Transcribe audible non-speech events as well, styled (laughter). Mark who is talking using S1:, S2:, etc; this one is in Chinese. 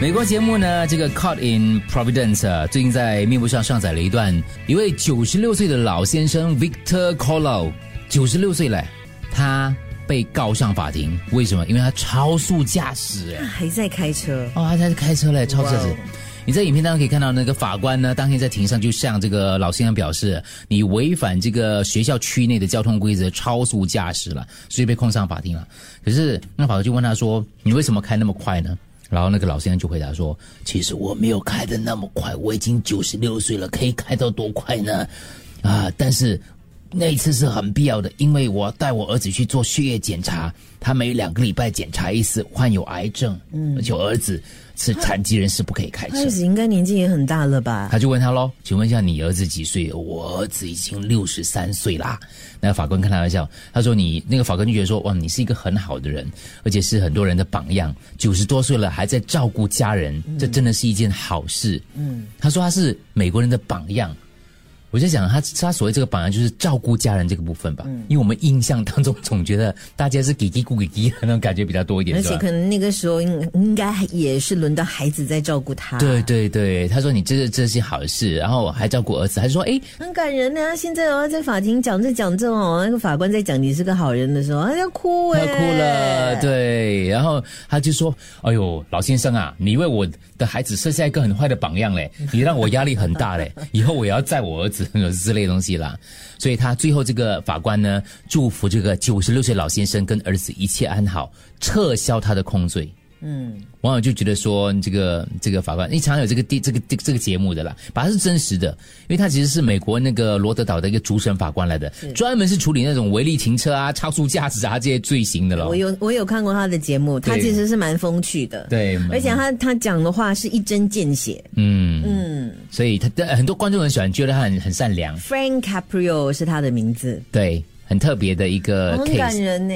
S1: 美国节目呢，这个《Caught in Providence》啊，最近在面部上上载了一段一位九十六岁的老先生 Victor Colo，九十六岁了，他被告上法庭，为什么？因为他超速驾驶，他，
S2: 还在开车。
S1: 哦，他在开车嘞，超速驾驶。你在影片当中可以看到，那个法官呢，当天在庭上就向这个老先生表示，你违反这个学校区内的交通规则，超速驾驶了，所以被控上法庭了。可是那法官就问他说：“你为什么开那么快呢？”然后那个老先生就回答说：“其实我没有开的那么快，我已经九十六岁了，可以开到多快呢？啊，但是那一次是很必要的，因为我带我儿子去做血液检查，他每两个礼拜检查一次，患有癌症，嗯，而且我儿子是残疾人，是不可以开车
S2: 他。儿子应该年纪也很大了吧？
S1: 他就问他喽，请问一下你儿子几岁？我儿子已经六十三岁啦。那个法官开他玩笑，他说你那个法官就觉得说，哇，你是一个很好的人，而且是很多人的榜样。九十多岁了还在照顾家人，这真的是一件好事。嗯，他说他是美国人的榜样。我就想，他他所谓这个榜样就是照顾家人这个部分吧，因为我们印象当中总觉得大家是给给顾给给的那种感觉比较多一点，
S2: 而且可能那个时候应应该也是轮到孩子在照顾他。
S1: 对，对对，他说你这是这是好事，然后还照顾儿子，还说哎，
S2: 很感人呢、现在哦，在法庭讲这讲这哦，那个法官在讲你是个好人的时候，他要哭哎、
S1: 他哭了，对，然后他就说：“哎呦，老先生啊，你为我的孩子设下一个很坏的榜样嘞，你让我压力很大嘞，以后我也要在我儿子 (laughs) 之类的东西啦。”所以他最后这个法官呢，祝福这个九十六岁老先生跟儿子一切安好，撤销他的控罪。
S2: 嗯，
S1: 网友就觉得说，这个这个法官，因为常常有这个第这个这个这个节目的啦，把它是真实的，因为他其实是美国那个罗德岛的一个主审法官来的，专门是处理那种违例停车啊、超速驾驶啊这些罪行的咯。
S2: 我有我有看过他的节目，他其实是蛮风趣的，
S1: 对
S2: 而且他他讲的话是一针见血。
S1: 嗯，
S2: 嗯
S1: 所以他的很多观众很喜欢，觉得他很很善良
S2: ，，Frank Caprio 是他的名字，
S1: 对，很特别的一个
S2: 很感。人呢。